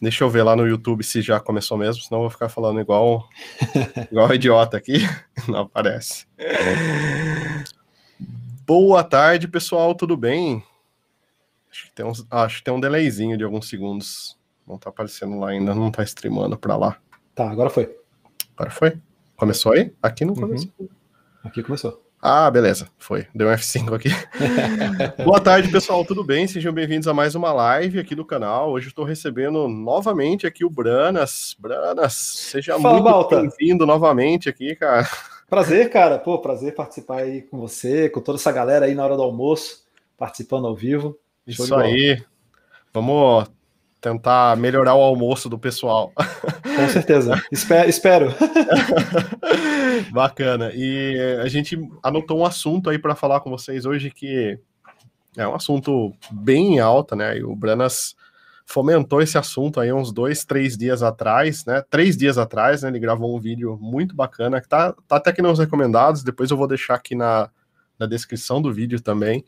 Deixa eu ver lá no YouTube se já começou mesmo, senão eu vou ficar falando igual, igual idiota aqui. Não aparece. Boa tarde, pessoal, tudo bem? Acho que tem, uns, acho que tem um delayzinho de alguns segundos. Não tá aparecendo lá ainda, não tá streamando pra lá. Tá, agora foi. Agora foi? Começou aí? Aqui não começou. Uhum. Aqui começou. Ah, beleza, foi. Deu um F5 aqui. Boa tarde, pessoal, tudo bem? Sejam bem-vindos a mais uma live aqui do canal. Hoje estou recebendo novamente aqui o Branas. Branas, seja Fala, muito bem-vindo novamente aqui, cara. Prazer, cara. Pô, prazer participar aí com você, com toda essa galera aí na hora do almoço, participando ao vivo. Isso aí. Vamos tentar melhorar o almoço do pessoal. Com certeza. espero. espero. Bacana. E a gente anotou um assunto aí para falar com vocês hoje que é um assunto bem alto, né? E o Branas fomentou esse assunto aí uns dois, três dias atrás, né? Três dias atrás, né? Ele gravou um vídeo muito bacana que tá, tá até aqui nos recomendados. Depois eu vou deixar aqui na, na descrição do vídeo também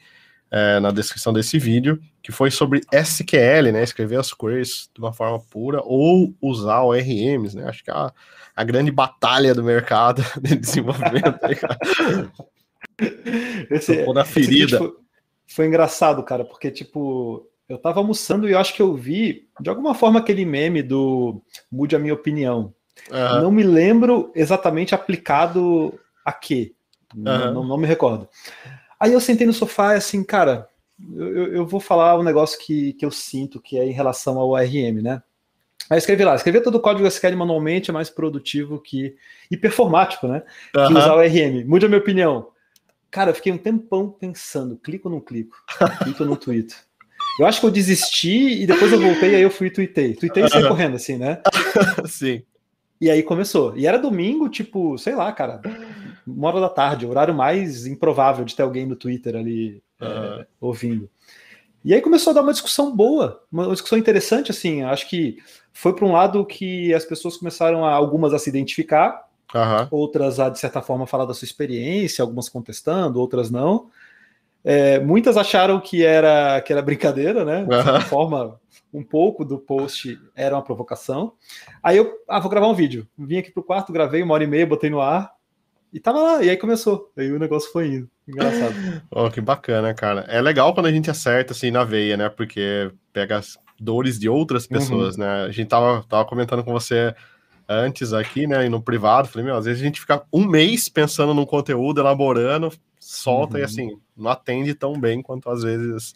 é, na descrição desse vídeo, que foi sobre SQL, né? Escrever as queries de uma forma pura ou usar ORMs, né? Acho que é a, a grande batalha do mercado de desenvolvimento. Aí, cara. Esse, da ferida. Foi, foi, engraçado, cara, porque, tipo, eu tava almoçando e eu acho que eu vi, de alguma forma, aquele meme do mude a minha opinião. Uhum. Não me lembro exatamente aplicado a quê. Uhum. Não, não me recordo. Aí eu sentei no sofá e assim, cara, eu, eu vou falar um negócio que, que eu sinto que é em relação ao ORM, né? Aí escrevi lá, escrever todo o código SQL manualmente é mais produtivo que e performático, né? Uhum. Que usar o ORM. Mude a minha opinião. Cara, eu fiquei um tempão pensando, clico ou não clico? Clico ou não tweeto? Eu acho que eu desisti e depois eu voltei, aí eu fui e tuitei. Tuitei e saí correndo, assim, né? Sim. E aí começou. E era domingo, tipo, sei lá, cara, uma hora da tarde, o horário mais improvável de ter alguém no Twitter ali uhum. é, ouvindo. E aí começou a dar uma discussão boa, uma discussão interessante, assim. Acho que foi para um lado que as pessoas começaram a algumas a se identificar, uhum. outras a de certa forma falar da sua experiência, algumas contestando, outras não. É, muitas acharam que era que era brincadeira, né? De certa uhum. forma, um pouco do post era uma provocação. Aí eu, ah, vou gravar um vídeo. Vim aqui pro quarto, gravei uma hora e meia, botei no ar. E tava lá, e aí começou. Aí o negócio foi indo. Engraçado. Oh, que bacana, cara. É legal quando a gente acerta assim na veia, né? Porque pega as dores de outras uhum. pessoas, uhum. né? A gente tava, tava comentando com você antes aqui, né? E no privado, falei, meu, às vezes a gente fica um mês pensando num conteúdo, elaborando, solta uhum. e assim, não atende tão bem quanto às vezes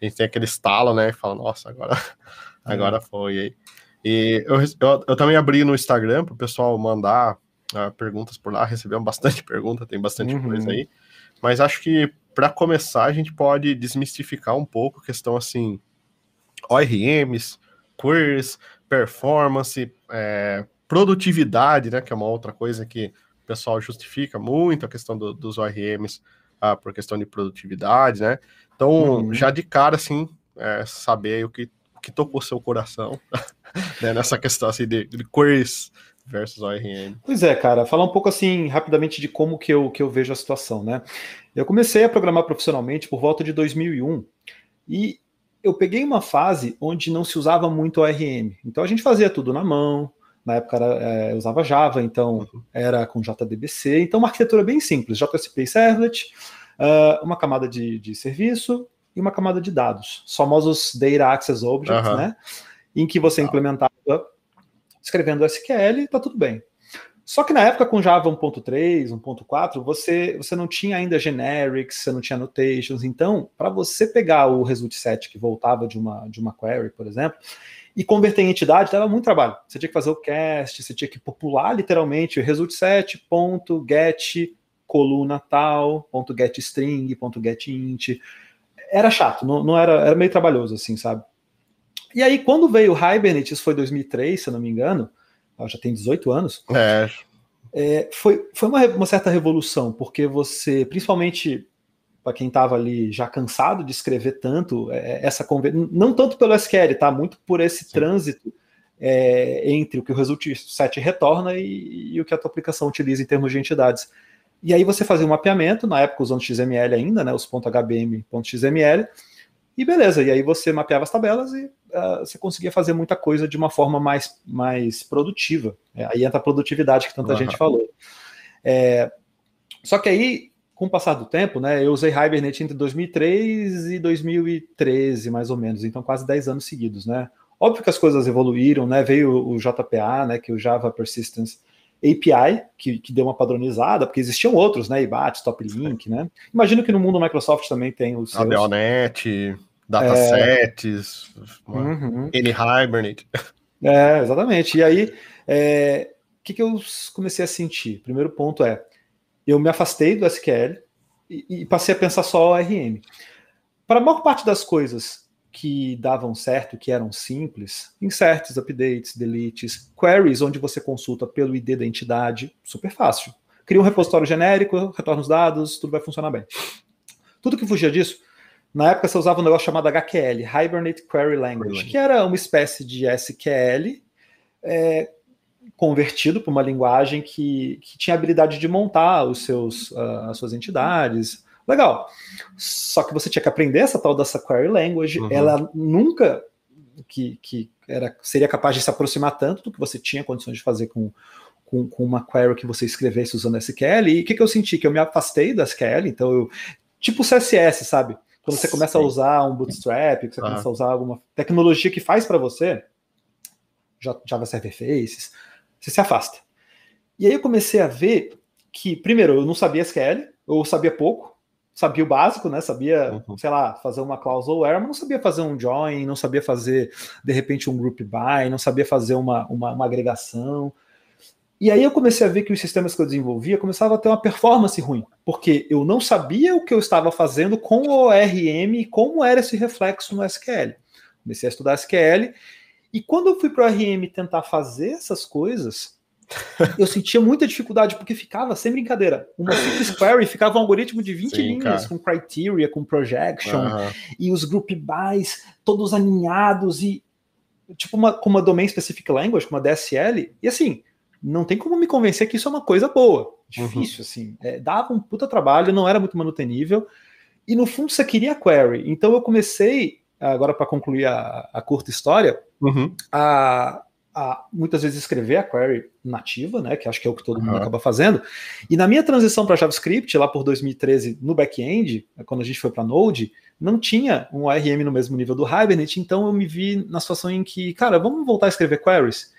a gente tem aquele estalo, né? E fala, nossa, agora, agora é. foi. E eu, eu, eu, também abri no Instagram para o pessoal mandar uh, perguntas por lá, recebemos bastante pergunta, tem bastante uhum. coisa aí. Mas acho que para começar a gente pode desmistificar um pouco a questão assim, ORMs, queries, performance, é, produtividade, né? Que é uma outra coisa que o pessoal justifica muito a questão do, dos ORMs uh, por questão de produtividade, né? Então, uhum. já de cara, assim, é, saber o que, o que tocou seu coração né, nessa questão assim, de, de queries versus ORM. Pois é, cara, falar um pouco assim rapidamente de como que eu, que eu vejo a situação, né? Eu comecei a programar profissionalmente por volta de 2001 e eu peguei uma fase onde não se usava muito ORM. Então a gente fazia tudo na mão, na época era, é, usava Java, então uhum. era com JDBC, então uma arquitetura bem simples, JSP Servlet, uh, uma camada de, de serviço e uma camada de dados, os famosos Data Access Objects, uhum. né? Em que você implementava escrevendo SQL, tá tudo bem. Só que na época com Java 1.3, 1.4, você, você não tinha ainda generics, você não tinha annotations. Então, para você pegar o result set que voltava de uma, de uma query, por exemplo, e converter em entidade, dava muito trabalho. Você tinha que fazer o cast, você tinha que popular literalmente o result set, ponto, get, coluna tal, ponto get string, ponto get int. Era chato, não, não era, era meio trabalhoso assim, sabe? E aí, quando veio o Hibernate, isso foi 2003, se eu não me engano, já tem 18 anos. É. é foi foi uma, uma, certa revolução, porque você, principalmente para quem estava ali já cansado de escrever tanto, é, essa não tanto pelo SQL, tá? Muito por esse Sim. trânsito é, entre o que o result set retorna e, e, o que a tua aplicação utiliza em termos de entidades. E aí você fazia um mapeamento, na época usando XML ainda, né, os .hbm.xml, e beleza, e aí você mapeava as tabelas e uh, você conseguia fazer muita coisa de uma forma mais, mais produtiva. É, aí entra a produtividade que tanta uhum. gente falou. É, só que aí, com o passar do tempo, né, eu usei Hibernate entre 2003 e 2013, mais ou menos, então quase 10 anos seguidos, né? Óbvio que as coisas evoluíram, né? Veio o JPA, né, que é o Java Persistence API, que, que deu uma padronizada, porque existiam outros, né? IBAT, Toplink, né? Imagino que no mundo Microsoft também tem os seus... ADONet, datasets, é... uhum. N-Hibernate. É, exatamente. E aí, é... o que, que eu comecei a sentir? Primeiro ponto é, eu me afastei do SQL e, e passei a pensar só ORM. Para a maior parte das coisas que davam certo, que eram simples, inserts, updates, deletes, queries onde você consulta pelo ID da entidade, super fácil. Cria um repositório genérico, retorna os dados, tudo vai funcionar bem. Tudo que fugia disso, na época você usava um negócio chamado HQL, Hibernate Query Language, que era uma espécie de SQL é, convertido para uma linguagem que, que tinha a habilidade de montar os seus, uh, as suas entidades, Legal. Só que você tinha que aprender essa tal dessa query language. Uhum. Ela nunca que, que era, seria capaz de se aproximar tanto do que você tinha condições de fazer com, com, com uma query que você escrevesse usando SQL. E o que, que eu senti? Que eu me afastei da SQL, então eu. Tipo CSS, sabe? Quando você começa Sim. a usar um Bootstrap, que você começa a usar alguma tecnologia que faz para você, Java Server Faces, você se afasta. E aí eu comecei a ver que, primeiro, eu não sabia SQL, eu sabia pouco, sabia o básico, né? Sabia, uhum. sei lá, fazer uma cláusula where, mas não sabia fazer um join, não sabia fazer, de repente, um group by, não sabia fazer uma, uma, uma, agregação. E aí eu comecei a ver que os sistemas que eu desenvolvia começavam a ter uma performance ruim, porque eu não sabia o que eu estava fazendo com o ORM e como era esse reflexo no SQL. Comecei a estudar SQL, e quando eu fui para o ORM tentar fazer essas coisas, eu sentia muita dificuldade, porque ficava, sem brincadeira, uma simples query ficava um algoritmo de 20 Sim, linhas, cara. com criteria, com projection, e os group bys todos alinhados, e tipo uma, com uma domain specific language, com uma DSL, e assim, não tem como me convencer que isso é uma coisa boa. Difícil, uhum. assim. É, dava um puta trabalho, não era muito manutenível, e no fundo você queria query. Então eu comecei, agora para concluir a, a, curta história, uhum. a a muitas vezes escrever a query nativa, né, que acho que é o que todo uhum. mundo acaba fazendo. E na minha transição para JavaScript, lá por 2013, no back-end, quando a gente foi para Node, não tinha um ORM no mesmo nível do Hibernate, então eu me vi na situação em que, cara, vamos voltar a escrever queries.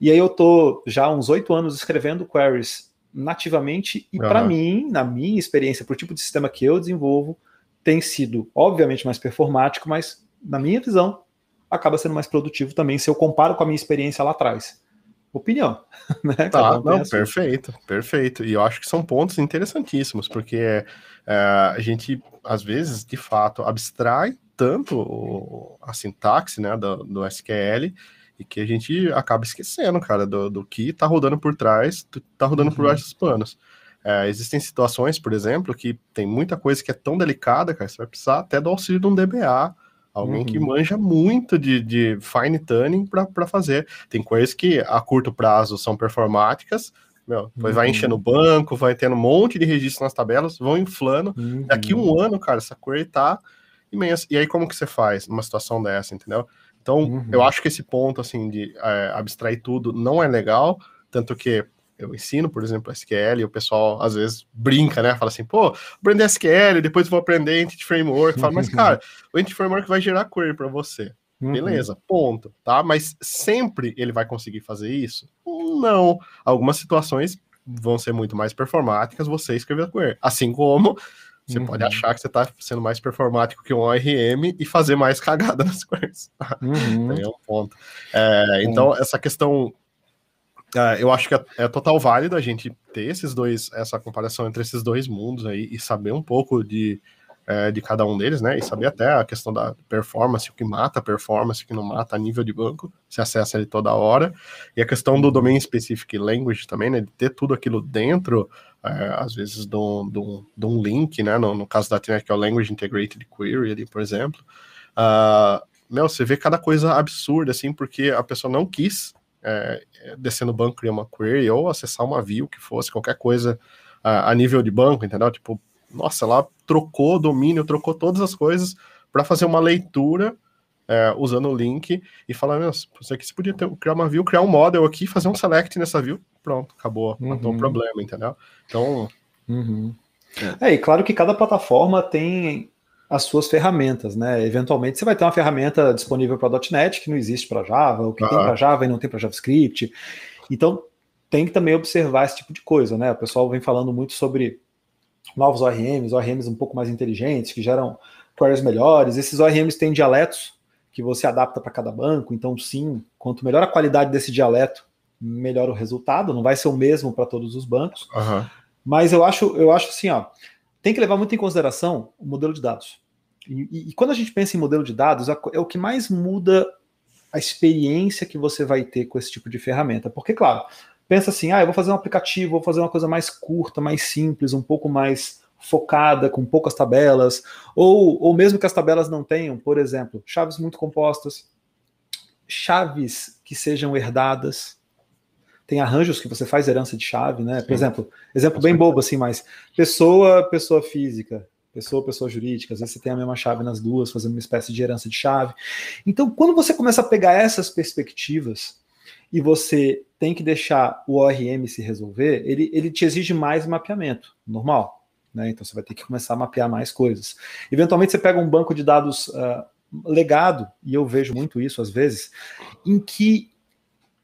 E aí eu tô já há uns oito anos escrevendo queries nativamente, e uhum. para mim, na minha experiência, para o tipo de sistema que eu desenvolvo, tem sido, obviamente, mais performático, mas, na minha visão, acaba sendo mais produtivo também, se eu comparo com a minha experiência lá atrás. Opinião. Né? Tá, não, perfeito, perfeito. E eu acho que são pontos interessantíssimos, porque é, a gente, às vezes, de fato, abstrai tanto a sintaxe né, do, do SQL e que a gente acaba esquecendo, cara, do, do que tá rodando por trás, tá rodando uhum. por baixo dos panos. É, existem situações, por exemplo, que tem muita coisa que é tão delicada, cara, você vai precisar até do auxílio de um DBA, Alguém uhum. que manja muito de, de fine tuning para fazer. Tem coisas que a curto prazo são performáticas, meu, uhum. vai enchendo o banco, vai tendo um monte de registro nas tabelas, vão inflando. Uhum. Daqui um ano, cara, essa query tá imensa. E aí, como que você faz numa situação dessa, entendeu? Então, uhum. eu acho que esse ponto, assim, de é, abstrair tudo não é legal, tanto que eu ensino, por exemplo, SQL, e o pessoal às vezes brinca, né? Fala assim, pô, aprender SQL, depois vou aprender Entity Framework. Fala, mas cara, o Entity Framework vai gerar query para você. Uhum. Beleza, ponto, tá? Mas sempre ele vai conseguir fazer isso? Não. Algumas situações vão ser muito mais performáticas você escrever a query. Assim como você uhum. pode achar que você está sendo mais performático que um ORM e fazer mais cagada nas queries. Uhum. é um ponto. É, então, essa questão Uh, eu acho que é, é, total válido a gente ter esses dois, essa comparação entre esses dois mundos aí e saber um pouco de, é, de cada um deles, né? E saber até a questão da performance, o que mata a performance, o que não mata a nível de banco, se acessa ele toda hora. E a questão do domain specific language também, né? De ter tudo aquilo dentro, é, às vezes, de um, link, né? No, no caso da TNET, que é o Language Integrated Query ali, por exemplo. Uh, meu, você vê cada coisa absurda, assim, porque a pessoa não quis é, descer no banco criar uma query ou acessar uma view que fosse qualquer coisa a, a nível de banco, entendeu? Tipo, nossa, ela trocou domínio, trocou todas as coisas para fazer uma leitura é, usando o link e falar, meu, isso aqui você podia ter, criar uma view, criar um model aqui, fazer um select nessa view, pronto, acabou, uhum. matou o problema, entendeu? Então. Uhum. É. é, e claro que cada plataforma tem as suas ferramentas, né? Eventualmente você vai ter uma ferramenta disponível para .NET que não existe para Java, ou que tem para Java e não tem para JavaScript. Então tem que também observar esse tipo de coisa, né? O pessoal vem falando muito sobre novos ORMs, ORMs um pouco mais inteligentes, que geram queries melhores. Esses ORMs têm dialetos que você adapta para cada banco, então sim, quanto melhor a qualidade desse dialeto, melhor o resultado, não vai ser o mesmo para todos os bancos. Uhum. Mas eu acho, eu acho assim, ó, tem que levar muito em consideração o modelo de dados. E, e, e quando a gente pensa em modelo de dados, é o que mais muda a experiência que você vai ter com esse tipo de ferramenta. Porque, claro, pensa assim, ah, eu vou fazer um aplicativo, vou fazer uma coisa mais curta, mais simples, um pouco mais focada, com poucas tabelas, ou, ou mesmo que as tabelas não tenham, por exemplo, chaves muito compostas, chaves que sejam herdadas. Tem arranjos que você faz herança de chave, né? Por exemplo, exemplo bem bobo assim, mas pessoa, pessoa física, pessoa, pessoa jurídica, às vezes você tem a mesma chave nas duas, fazendo uma espécie de herança de chave. Então, quando você começa a pegar essas perspectivas, e você tem que deixar o ORM se resolver, ele, ele te exige mais mapeamento, normal. Né? Então você vai ter que começar a mapear mais coisas. Eventualmente você pega um banco de dados uh, legado, e eu vejo muito isso às vezes, em que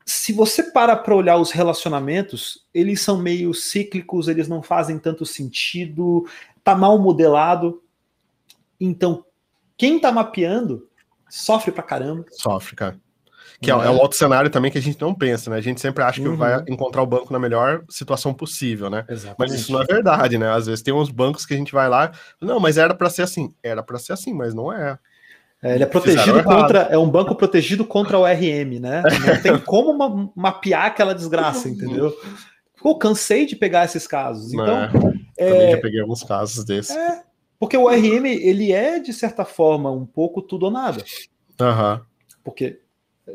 se você para para olhar os relacionamentos, eles são meio cíclicos, eles não fazem tanto sentido, tá mal modelado. Então, quem tá mapeando sofre pra caramba. Sofre, cara. Que é, é, um outro cenário também que a gente não pensa, né? A gente sempre acha que uhum. vai encontrar o banco na melhor situação possível, né? Exatamente. Mas isso não é verdade, né? Às vezes tem uns bancos que a gente vai lá, não, mas era para ser assim. Era para ser assim, mas não é. É, ele é protegido contra. É um banco protegido contra o RM, né? Não tem como ma mapear aquela desgraça, entendeu? Pô, cansei de pegar esses casos. Então, é, também é, já peguei alguns casos desses. É, porque o RM, ele é, de certa forma, um pouco tudo ou nada. Uhum. Porque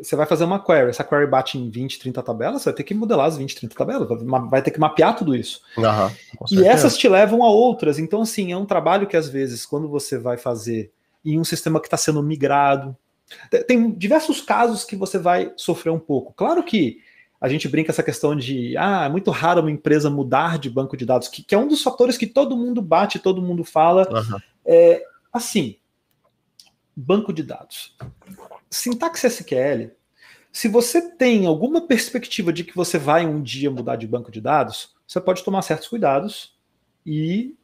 você vai fazer uma query, essa query bate em 20, 30 tabelas, você vai ter que modelar as 20, 30 tabelas, vai ter que mapear tudo isso. Uhum, e essas te levam a outras. Então, assim, é um trabalho que às vezes, quando você vai fazer em um sistema que está sendo migrado, tem diversos casos que você vai sofrer um pouco. Claro que a gente brinca essa questão de ah, é muito raro uma empresa mudar de banco de dados, que, que é um dos fatores que todo mundo bate, todo mundo fala. Uhum. É, assim, banco de dados sintaxe SQL, se você tem alguma perspectiva de que você vai um dia mudar de banco de dados, você pode tomar certos cuidados e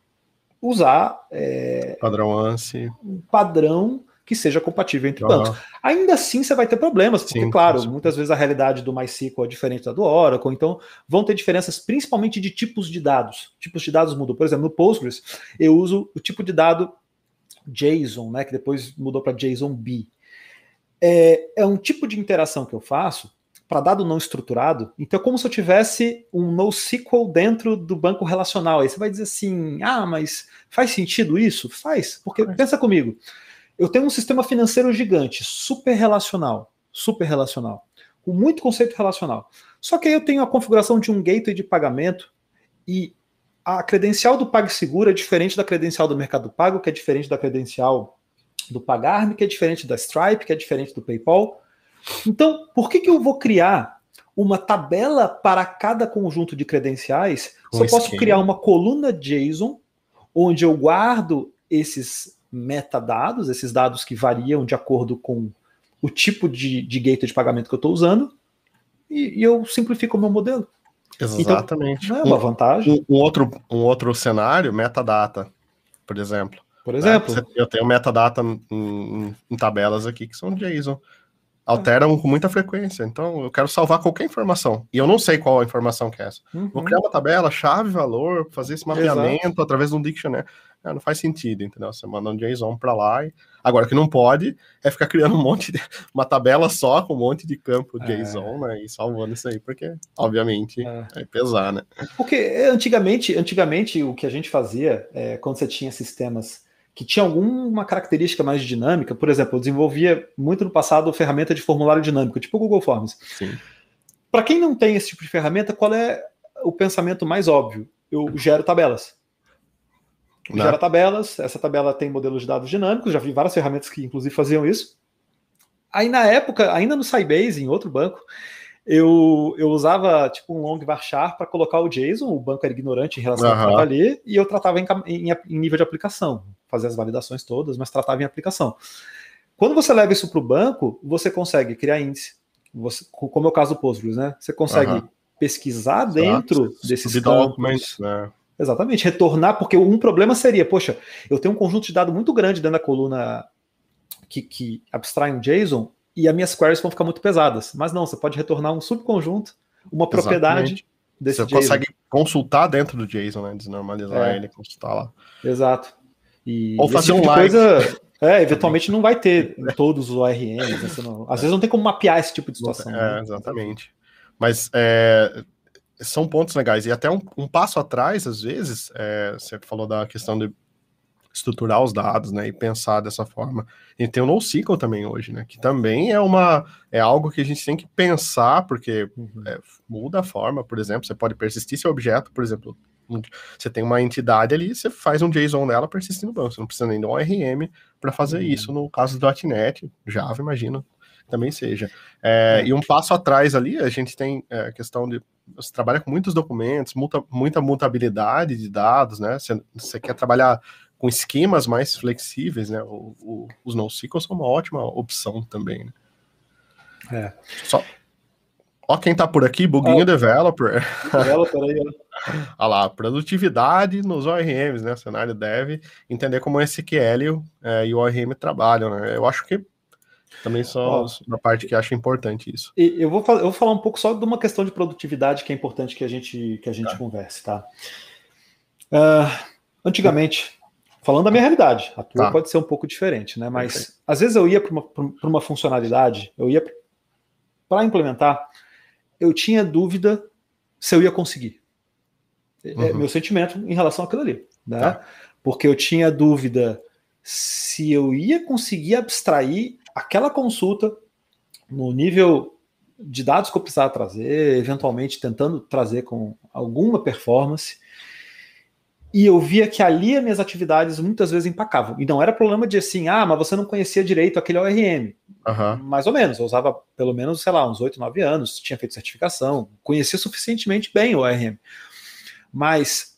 usar é, padrão ANSI, um padrão que seja compatível entre uhum. bancos. Ainda assim, você vai ter problemas, porque, Sim, claro, muitas vezes a realidade do MySQL é diferente da do Oracle, então vão ter diferenças principalmente de tipos de dados. Tipos de dados mudam. Por exemplo, no Postgres, eu uso o tipo de dado JSON, né, que depois mudou para JSON-B é, é um tipo de interação que eu faço para dado não estruturado. Então é como se eu tivesse um NoSQL dentro do banco relacional. Aí você vai dizer assim: ah, mas faz sentido isso? Faz, porque pensa comigo. Eu tenho um sistema financeiro gigante, super relacional, super relacional, com muito conceito relacional. Só que aí eu tenho a configuração de um gateway de pagamento e a credencial do PagSeguro é diferente da credencial do Mercado Pago, que é diferente da credencial do Pagarme, que é diferente da Stripe, que é diferente do PayPal. Então, por que, que eu vou criar uma tabela para cada conjunto de credenciais um se eu posso criar uma coluna JSON onde eu guardo esses metadados, esses dados que variam de acordo com o tipo de, de gateway de pagamento que eu estou usando, e, e, eu simplifico o meu modelo. Exatamente. Então, é uma vantagem. Um, um, outro, um outro cenário, metadata, por exemplo. Por exemplo. Né? Eu tenho metadata em, em, em, tabelas aqui que são JSON. Alteram com muita frequência. Então, eu quero salvar qualquer informação. E eu não sei qual a informação que é essa. Uhum. Vou criar uma tabela, chave, valor, fazer esse mapeamento Exato. através de um dictionary. É, não faz sentido, entendeu? Você manda um JSON para lá. E... Agora, o que não pode é ficar criando um monte de. uma tabela só com um monte de campo é. JSON, né? E salvando isso aí, porque, obviamente, é. vai pesar, né? Porque antigamente, antigamente o que a gente fazia, é, quando você tinha sistemas que tinha alguma característica mais dinâmica. Por exemplo, eu desenvolvia muito no passado ferramenta de formulário dinâmico, tipo o Google Forms. Para quem não tem esse tipo de ferramenta, qual é o pensamento mais óbvio? Eu gero tabelas. Não. Gera tabelas, essa tabela tem modelos de dados dinâmicos, já vi várias ferramentas que inclusive faziam isso. Aí na época, ainda no Sybase, em outro banco, eu, eu usava tipo um long varchar para colocar o JSON, o banco era ignorante em relação uhum. ao que estava ali, e eu tratava em, em, em, nível de aplicação, fazia as validações todas, mas tratava em aplicação. Quando você leva isso para o banco, você consegue criar índice, você, como é o caso do Postgres, né? Você consegue uhum. pesquisar Exato. dentro desses campos. Né? Exatamente, retornar, porque um problema seria, poxa, eu tenho um conjunto de dados muito grande dentro da coluna que, que abstrai um JSON e as minhas queries vão ficar muito pesadas. Mas não, você pode retornar um subconjunto, uma propriedade Exatamente. desse Você JSON. consegue consultar dentro do JSON, né? Desnormalizar é. ele, consultar lá. Exato. E Ou fazer tipo um live. Coisa, é, eventualmente não vai ter em todos os ORMs. Né? Não, às vezes não tem como mapear esse tipo de situação. É, né? exatamente. Mas é, são pontos legais. E até um, um passo atrás, às vezes, é, você falou da questão de estruturar os dados, né, e pensar dessa forma. A gente tem o NoSQL também hoje, né, que também é uma é algo que a gente tem que pensar porque uhum. é, muda a forma, por exemplo, você pode persistir seu objeto, por exemplo, você tem uma entidade ali, você faz um JSON dela persistir no banco, você não precisa nem de um ORM para fazer uhum. isso. No caso do .NET, Java, imagino, também seja. É, E um passo atrás ali, a gente tem é, a questão de você trabalha com muitos documentos, muita, muita mutabilidade de dados, né? Você, você quer trabalhar com esquemas mais flexíveis, né? O, o, os NoSQL são uma ótima opção também. Né? É. Só... Ó quem tá por aqui, Buguinho Developer. Developer aí, ó. Olha lá, produtividade nos ORMs, né? Cenário deve entender como o SQL é, e o ORM trabalham, né? Eu acho que também só na parte que acho importante isso. eu, vou, eu vou falar um pouco só de uma questão de produtividade que é importante que a gente, que a gente tá. converse, tá? Uh, antigamente, Falando da minha realidade, a tua tá. pode ser um pouco diferente, né? Mas okay. às vezes eu ia para uma, uma funcionalidade, eu ia para implementar, eu tinha dúvida se eu ia conseguir. É, é uhum. É meu sentimento em relação àquilo ali, né? Tá. Porque eu tinha dúvida se eu ia conseguir abstrair aquela consulta no nível de dados que eu precisava trazer, eventualmente tentando trazer com alguma performance e eu via que ali as minhas atividades muitas vezes empacavam. E não era problema de assim, ah, mas você não conhecia direito aquele ORM. Uhum. Mais ou menos, eu usava pelo menos, sei lá, uns 8, 9 anos, tinha feito certificação, conhecia suficientemente bem o ORM. Mas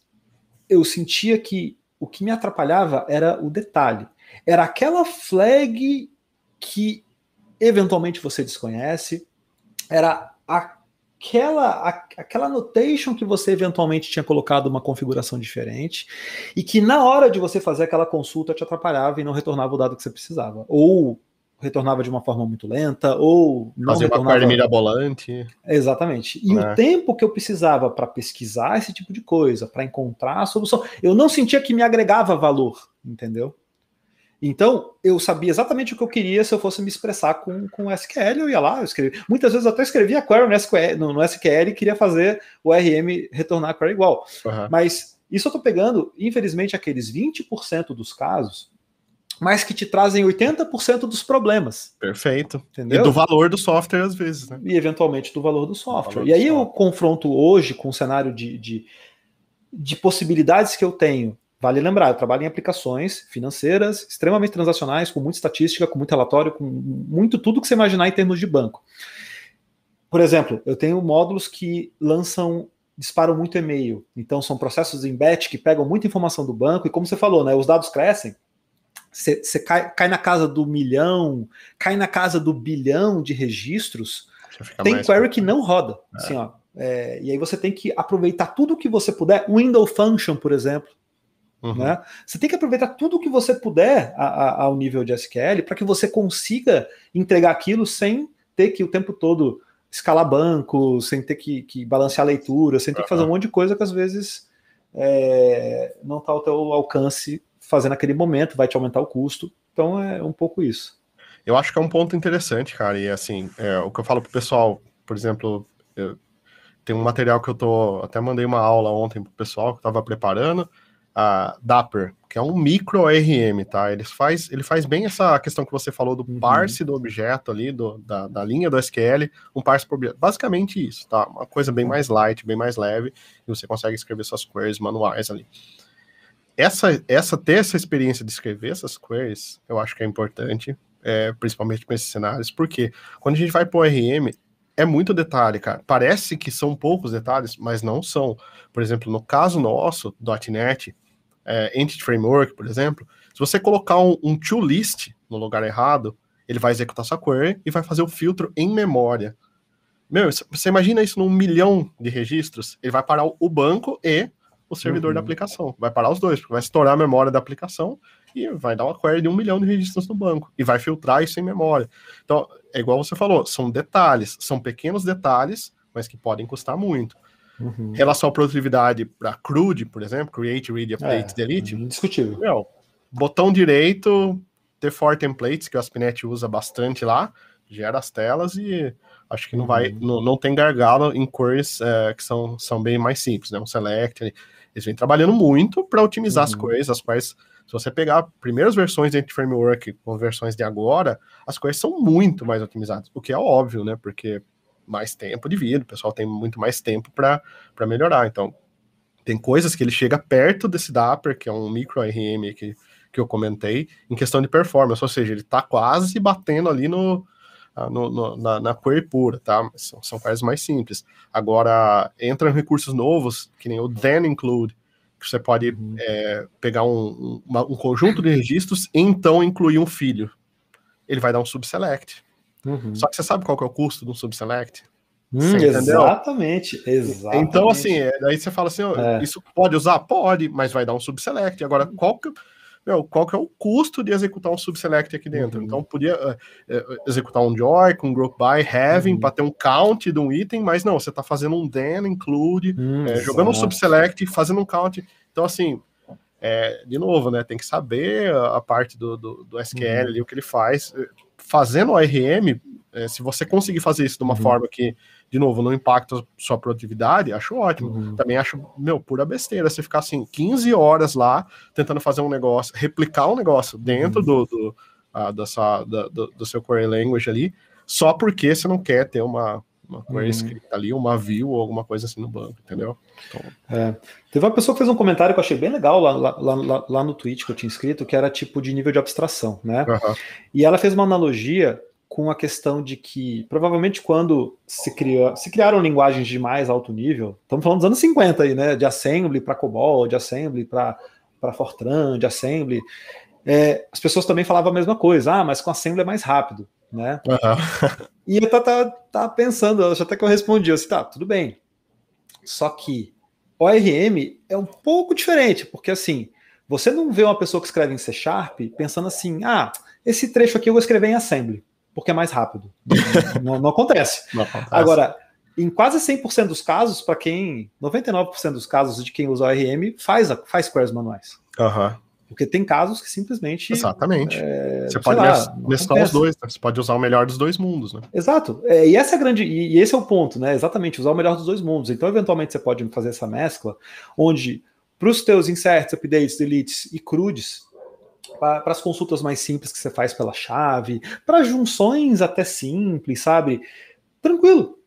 eu sentia que o que me atrapalhava era o detalhe. Era aquela flag que eventualmente você desconhece, era a aquela, aquela notation que você eventualmente tinha colocado uma configuração diferente e que na hora de você fazer aquela consulta te atrapalhava e não retornava o dado que você precisava. Ou retornava de uma forma muito lenta, ou não Fazer retornava... uma mirabolante. Exatamente. E é. o tempo que eu precisava para pesquisar esse tipo de coisa, para encontrar a solução, eu não sentia que me agregava valor, entendeu? Então, eu sabia exatamente o que eu queria se eu fosse me expressar com, com SQL, eu ia lá, eu escrevi. Muitas vezes eu até escrevia query no SQL, no, no SQL e queria fazer o RM retornar a query igual. Uhum. Mas isso eu estou pegando, infelizmente, aqueles 20% dos casos, mas que te trazem 80% dos problemas. Perfeito. Entendeu? E do valor do software, às vezes, né? E eventualmente do valor do software. Valor e aí software. eu confronto hoje com o cenário de, de, de possibilidades que eu tenho Vale lembrar, eu trabalho em aplicações financeiras extremamente transacionais, com muita estatística, com muito relatório, com muito tudo que você imaginar em termos de banco. Por exemplo, eu tenho módulos que lançam, disparam muito e-mail. Então, são processos em batch que pegam muita informação do banco, e como você falou, né, os dados crescem, você, você cai, cai, na casa do milhão, cai na casa do bilhão de registros, tem query que não roda. É. Assim, ó, é, e aí você tem que aproveitar tudo que você puder. Window Function, por exemplo, Uhum. Né? Você tem que aproveitar tudo que você puder a, a, ao nível de SQL para que você consiga entregar aquilo sem ter que o tempo todo escalar banco, sem ter que, que balancear leitura, sem ter uhum. que fazer um monte de coisa que às vezes é, não está ao teu alcance fazer naquele momento, vai te aumentar o custo. Então é um pouco isso. Eu acho que é um ponto interessante, cara. E assim, é, o que eu falo pro pessoal, por exemplo, eu, tem um material que eu tô. Até mandei uma aula ontem pro pessoal que eu tava preparando a Dapper, que é um micro ORM, tá? Ele faz, ele faz bem essa questão que você falou do uhum. parse do objeto ali, do, da, da linha do SQL, um parse por objeto. Basicamente isso, tá? Uma coisa bem mais light, bem mais leve, e você consegue escrever suas queries manuais ali. essa, essa ter essa experiência de escrever essas queries, eu acho que é importante, é, principalmente para esses cenários, porque quando a gente vai para o RM, é muito detalhe, cara. Parece que são poucos detalhes, mas não são. Por exemplo, no caso nosso, .NET, é, Entity Framework, por exemplo, se você colocar um, um to-list no lugar errado, ele vai executar sua query e vai fazer o filtro em memória. Meu, você imagina isso num milhão de registros? Ele vai parar o banco e o servidor uhum. da aplicação. Vai parar os dois, porque vai estourar a memória da aplicação e vai dar uma query de um milhão de registros no banco. E vai filtrar isso em memória. Então, é igual você falou, são detalhes, são pequenos detalhes, mas que podem custar muito. Uhum. Relação à produtividade para CRUD, por exemplo, Create, Read, Update, é, Delete. Indiscutível. Meu, botão direito, ter for templates, que o Aspinet usa bastante lá, gera as telas e Acho que não vai, uhum. não, não tem gargalo em queries é, que são, são bem mais simples, né? Um select, eles vêm trabalhando muito para otimizar uhum. as queries, as quais, se você pegar primeiras versões dentro framework com versões de agora, as queries são muito mais otimizadas, o que é óbvio, né? Porque mais tempo de vida, o pessoal tem muito mais tempo para melhorar. Então, tem coisas que ele chega perto desse Dapper, que é um micro RM que, que eu comentei, em questão de performance, ou seja, ele está quase batendo ali no, ah, no, no, na, na query pura, tá? São, são queries mais simples. Agora, entram recursos novos, que nem o then include, que você pode uhum. é, pegar um, uma, um conjunto de registros e então incluir um filho. Ele vai dar um subselect. Uhum. Só que você sabe qual que é o custo de um subselect? Hum, exatamente, exatamente. Então, assim, é, aí você fala assim, é. isso pode usar? Pode, mas vai dar um subselect. Agora, qual que meu, qual que é o custo de executar um subselect aqui dentro. Uhum. Então, podia uh, uh, executar um joy com um group by having uhum. para ter um count de um item, mas não, você está fazendo um then, include, uhum, é, jogando um subselect, fazendo um count. Então, assim, é, de novo, né, tem que saber a, a parte do, do, do SQL uhum. ali, o que ele faz. Fazendo o ARM, é, se você conseguir fazer isso de uma uhum. forma que de novo, não impacta sua produtividade, acho ótimo. Uhum. Também acho, meu, pura besteira você ficar assim 15 horas lá tentando fazer um negócio, replicar um negócio dentro uhum. do, do, uh, dessa, do, do, do, seu query language ali, só porque você não quer ter uma, uma query uhum. escrita ali, uma view ou alguma coisa assim no banco, entendeu? Então... É. Teve uma pessoa que fez um comentário que eu achei bem legal lá, lá, lá, lá no tweet que eu tinha escrito, que era tipo de nível de abstração, né? E ela fez uma analogia com a questão de que provavelmente quando se, criou, se criaram linguagens de mais alto nível, estamos falando dos anos 50 aí, né? De assembly para COBOL, de assembly para Fortran, de assembly. É, as pessoas também falavam a mesma coisa, ah, mas com assembly é mais rápido, né? Uhum. e eu tava, tava pensando, até que eu respondi, eu disse, tá, tudo bem. Só que ORM é um pouco diferente, porque assim, você não vê uma pessoa que escreve em C Sharp pensando assim, ah, esse trecho aqui eu vou escrever em assembly porque é mais rápido. não, não, acontece. não, acontece. Agora, em quase 100% dos casos, para quem. 99% dos casos de quem usa o RM faz, faz queries manuais. Uhum. Porque tem casos que simplesmente. Exatamente. É, você pode lá, mesclar os dois, né? você pode usar o melhor dos dois mundos, né? Exato. É, e essa é grande. E, e esse é o ponto, né? Exatamente, usar o melhor dos dois mundos. Então, eventualmente, você pode fazer essa mescla, onde para os teus inserts, updates, deletes e crudes, para as consultas mais simples que você faz pela chave, para junções até simples, sabe? Tranquilo.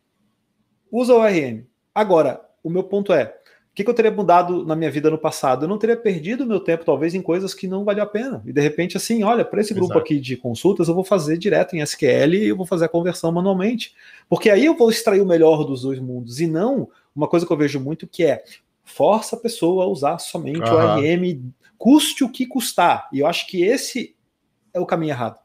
Usa o ORM. Agora, o meu ponto é, que, que, eu teria mudado na minha vida no passado? Eu não teria perdido meu tempo, talvez, em coisas que não valiam a pena. E de repente, assim, olha, para esse grupo Exato. aqui de consultas, eu vou fazer direto em SQL e eu vou fazer a conversão manualmente. Porque aí eu vou extrair o melhor dos dois mundos. E não uma coisa que eu vejo muito que é força a pessoa a usar somente uhum. o ORM custe o que custar. E eu acho que esse é o caminho errado.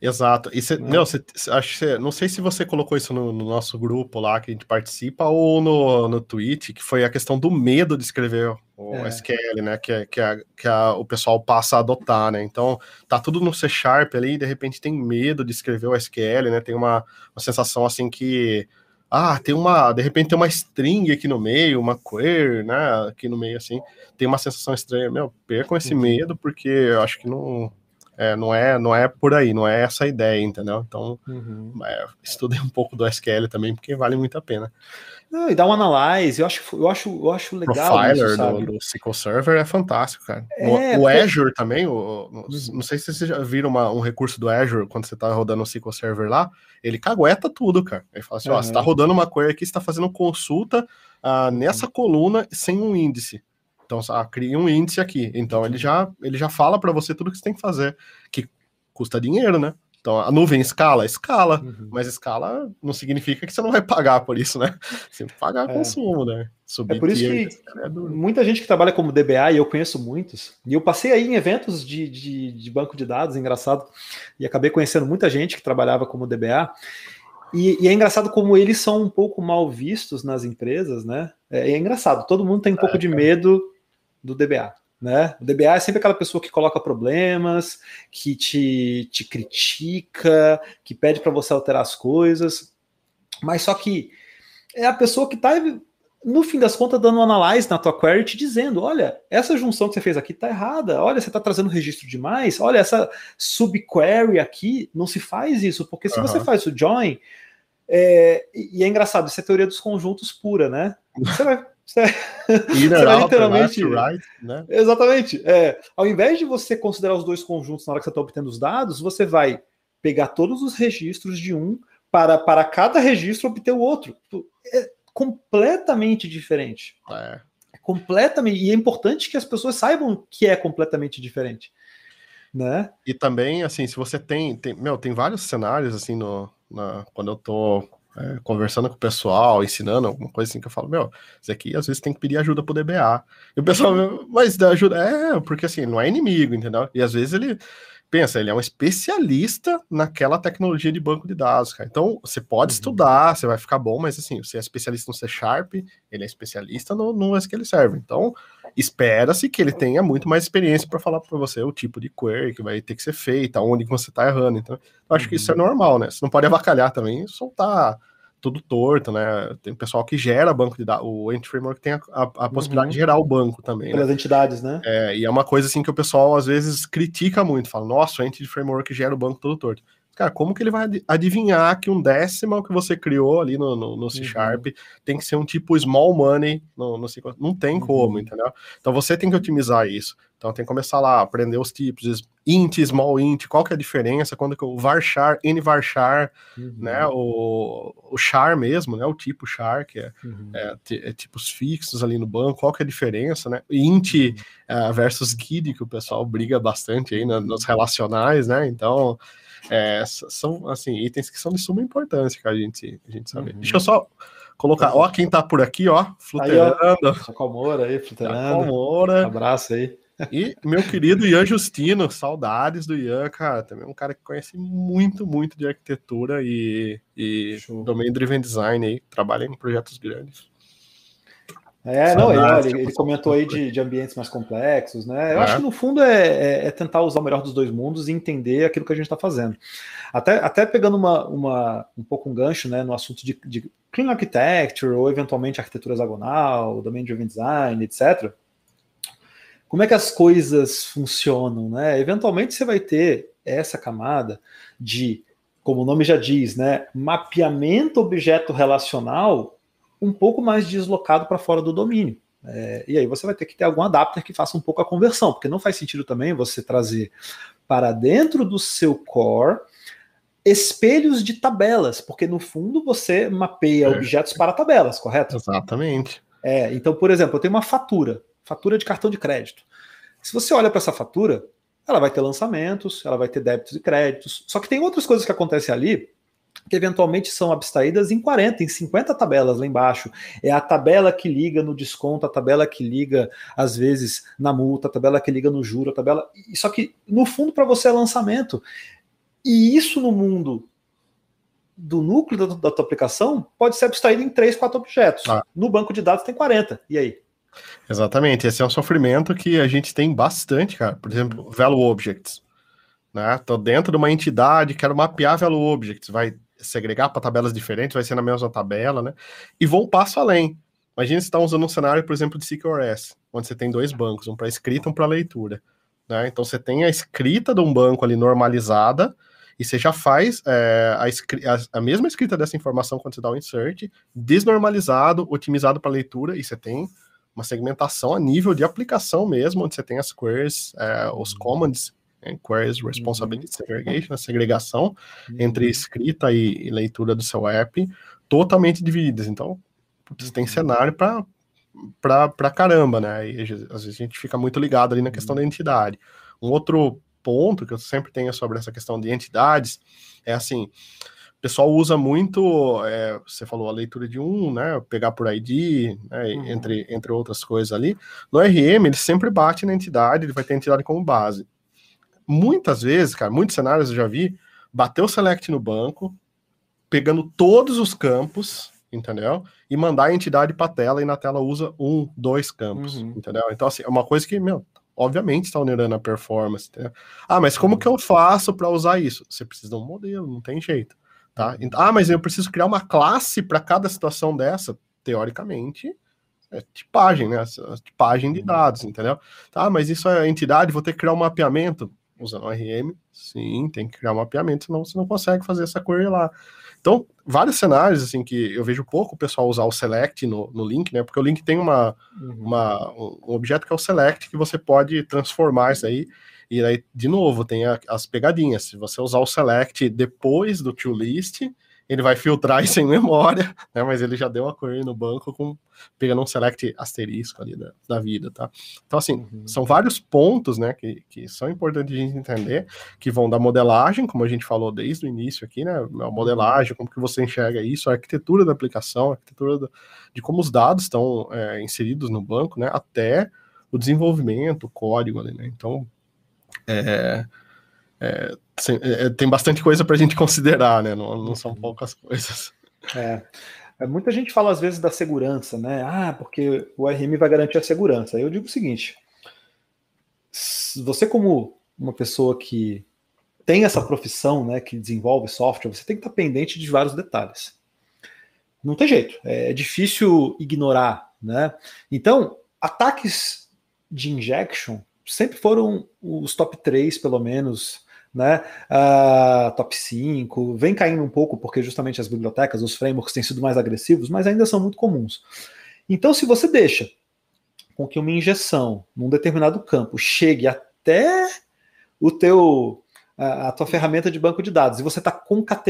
Exato. E cê, não, cê, acho cê, não sei se você colocou isso no, no, nosso grupo lá que a gente participa ou no, no tweet, que foi a questão do medo de escrever o é. SQL, né? Que, que, a, que a, o pessoal passa a adotar, né? Então, tá tudo no C Sharp ali, e de repente tem medo de escrever o SQL, né? Tem uma, uma sensação assim que ah, tem uma, de repente tem uma string aqui no meio, uma query, né, aqui no meio assim, tem uma sensação estranha, meu, percam esse uhum. medo porque eu acho que não é, não é, não é por aí, não é essa a ideia, entendeu? Então, uhum. é, estudei um pouco do SQL também porque vale muito a pena. Não, e dá um analyze, eu acho, eu acho, eu acho legal. Profiler isso, do, do, SQL Server é fantástico, cara. É, o, o Azure também, o, uhum. não sei se vocês já viram uma, um recurso do Azure quando você está rodando o SQL Server lá, ele cagueta tudo, cara. Ele fala assim: uhum. ó, você está rodando uma query aqui, está fazendo consulta uh, nessa coluna sem um índice. Então ah, cria um índice aqui. Então ele já, ele já fala para você tudo que você tem que fazer, que custa dinheiro, né? Então, a nuvem escala? Escala, uhum. mas escala não significa que você não vai pagar por isso, né? Você pagar é. consumo, né? Subir é por isso que é muita gente que trabalha como DBA, e eu conheço muitos, e eu passei aí em eventos de, de, de banco de dados, engraçado, e acabei conhecendo muita gente que trabalhava como DBA, e, e, é engraçado como eles são um pouco mal vistos nas empresas, né? É, é engraçado, todo mundo tem um pouco de é. medo do DBA. Né? O DBA é sempre aquela pessoa que coloca problemas, que te, te critica, que pede para você alterar as coisas, mas só que é a pessoa que está, no fim das contas, dando um analyze na tua query, te dizendo: olha, essa junção que você fez aqui está errada, olha, você está trazendo registro demais, olha, essa subquery aqui, não se faz isso, porque se uhum. você faz o join, é, e é engraçado, isso é teoria dos conjuntos pura, né? Você vai você, você vai literalmente. Right, né? Exatamente. É, ao invés de você considerar os dois conjuntos na hora que você está obtendo os dados, você vai pegar todos os registros de um para, para cada registro obter o outro. É completamente diferente. É. é completamente. E é importante que as pessoas saibam que é completamente diferente. Né? E também, assim, se você tem, tem meu, tem vários cenários assim no, na, quando eu tô é, conversando com o pessoal, ensinando alguma coisa assim, que eu falo, meu, isso aqui às vezes tem que pedir ajuda pro DBA. E o pessoal, mas dá ajuda, é, porque assim, não é inimigo, entendeu? E às vezes ele pensa, ele é um especialista naquela tecnologia de banco de dados, cara. Então, você pode uhum. estudar, você vai ficar bom, mas assim, você é especialista no C Sharp, ele é especialista no, no SQL Server. Então, espera-se que ele tenha muito mais experiência para falar para você o tipo de query que vai ter que ser feita, onde você está errando. Então, eu acho uhum. que isso é uhum. normal, né? Você não pode avacalhar também, soltar tudo torto, né? Tem pessoal que gera banco de dados. O Entity Framework tem a, a, a possibilidade uhum. de gerar o banco também. Pelas né? entidades, né? É, e é uma coisa assim que o pessoal às vezes critica muito, fala, nossa, o Entity Framework gera o banco todo torto. Cara, como que ele vai adivinhar que um décimo que você criou ali no, no, no C uhum. Sharp uhum. tem que ser um tipo small money no, no C Não tem uhum. como, entendeu? Então você tem que otimizar isso. Então tem que começar lá, aprender os tipos, int, small int, qual que é a diferença, quando que o varchar, nvarchar, uhum. né, o, o char mesmo, né, o tipo char, que é, uhum. é, é, tipos fixos ali no banco, qual que é a diferença, né, int uh, versus guide, que o pessoal briga bastante aí né, nos relacionais, né, então é, são, assim, itens que são de suma importância que a gente, a gente sabe. Uhum. Deixa eu só colocar, ó, quem tá por aqui, ó, flutuando. Aí, aí, flutuando. Moura. Abraço aí. E meu querido Ian Justino, saudades do Ian, cara, também um cara que conhece muito, muito de arquitetura e, e domain driven design aí, trabalha em projetos grandes. É, não, ele, ele, comentou aí de, de, ambientes mais complexos, né? Eu é. acho que no fundo é, é, é, tentar usar o melhor dos dois mundos e entender aquilo que a gente está fazendo. Até, até pegando uma, uma, um pouco um gancho né, no assunto de, de clean architecture ou eventualmente arquitetura hexagonal, domain driven design, etc. Como é que as coisas funcionam, né? Eventualmente você vai ter essa camada de, como o nome já diz, né, mapeamento objeto relacional um pouco mais deslocado para fora do domínio. É, e aí você vai ter que ter algum adapter que faça um pouco a conversão, porque não faz sentido também você trazer para dentro do seu core espelhos de tabelas, porque no fundo você mapeia é. objetos para tabelas, correto? Exatamente. É, então, por exemplo, eu tenho uma fatura, fatura de cartão de crédito. Se você olha para essa fatura, ela vai ter lançamentos, ela vai ter débitos e créditos. Só que tem outras coisas que acontecem ali que eventualmente são abstraídas em 40, em 50 tabelas lá embaixo. É a tabela que liga no desconto, a tabela que liga, às vezes, na multa, a tabela que liga no juro, a tabela. Só que, no fundo, para você é lançamento. E isso no mundo do núcleo da, da tua aplicação pode ser abstraído em 3, 4 objetos. Ah. No banco de dados tem 40. E aí? Exatamente. Esse é um sofrimento que a gente tem bastante, cara. Por exemplo, value objects. Né? Tô dentro de uma entidade, quero mapear value objects. Vai segregar para tabelas diferentes, vai ser na mesma tabela, né? E vou um passo além. Imagina se está usando um cenário, por exemplo, de CQRS, onde você tem dois bancos, um para escrita e um para leitura. Né? Então você tem a escrita de um banco ali normalizada, e você já faz é, a, a, a, mesma escrita dessa informação quando você dá o insert, desnormalizado, otimizado para leitura, e você tem uma segmentação a nível de aplicação mesmo, onde você tem as queries, é, os commands Queries Responsibility uhum. Segregation, a segregação uhum. entre escrita e, e, leitura do seu app, totalmente divididas. Então, você tem uhum. cenário para para caramba, né? E às vezes a gente fica muito ligado ali na questão da entidade. Um outro ponto que eu sempre tenho sobre essa questão de entidades é assim: o pessoal usa muito, é, você falou a leitura de um, né? Pegar por ID, né, uhum. entre, entre outras coisas ali. No RM, ele sempre bate na entidade, ele vai ter a entidade como base. Muitas vezes, cara, muitos cenários eu já vi, bater o select no banco, pegando todos os campos, entendeu? E mandar a entidade para a tela e na tela usa um, dois campos, uhum. entendeu? Então, assim, é uma coisa que, meu, obviamente está onerando a performance. Entendeu? Ah, mas como que eu faço para usar isso? Você precisa de um modelo, não tem jeito. Tá? Ah, mas eu preciso criar uma classe para cada situação dessa? Teoricamente, é tipagem, né? Tipagem de dados, entendeu? Tá, mas isso é entidade, vou ter que criar um mapeamento usando o RM. Sim, tem que criar um mapeamento, senão você não consegue fazer essa query lá. Então, vários cenários, assim, que eu vejo pouco o pessoal usar o select no, no link, né? Porque o link tem uma, uhum. uma, um objeto que é o select, que você pode transformar isso aí. E aí, de novo, tem a, as pegadinhas. Se você usar o select depois do to list, ele vai filtrar isso em memória, né? Mas ele já deu a query no banco com pegando um select asterisco ali da, da vida, tá? Então, assim, uhum. são vários pontos, né, que, que são importantes a gente entender, que vão da modelagem, como a gente falou desde o início aqui, né? A uhum. modelagem, como que você enxerga isso, a arquitetura da aplicação, a arquitetura do, de como os dados estão é, inseridos no banco, né? Até o desenvolvimento, o código ali, né? Então, é, é, é, tem bastante coisa para a gente considerar, né? Não, não são uhum. poucas coisas. É. é. Muita gente fala às vezes da segurança, né? Ah, porque o RM vai garantir a segurança. Eu digo o seguinte: você, como uma pessoa que tem essa profissão, né, que desenvolve software, você tem que estar pendente de vários detalhes. Não tem jeito, é difícil ignorar, né? Então, ataques de injection sempre foram os top 3, pelo menos, né? Uh, top 5, vem caindo um pouco porque justamente as bibliotecas, os frameworks têm sido mais agressivos, mas ainda são muito comuns. Então, se você deixa com que uma injeção num determinado campo chegue até o teu a tua ferramenta de banco de dados e você está concatenando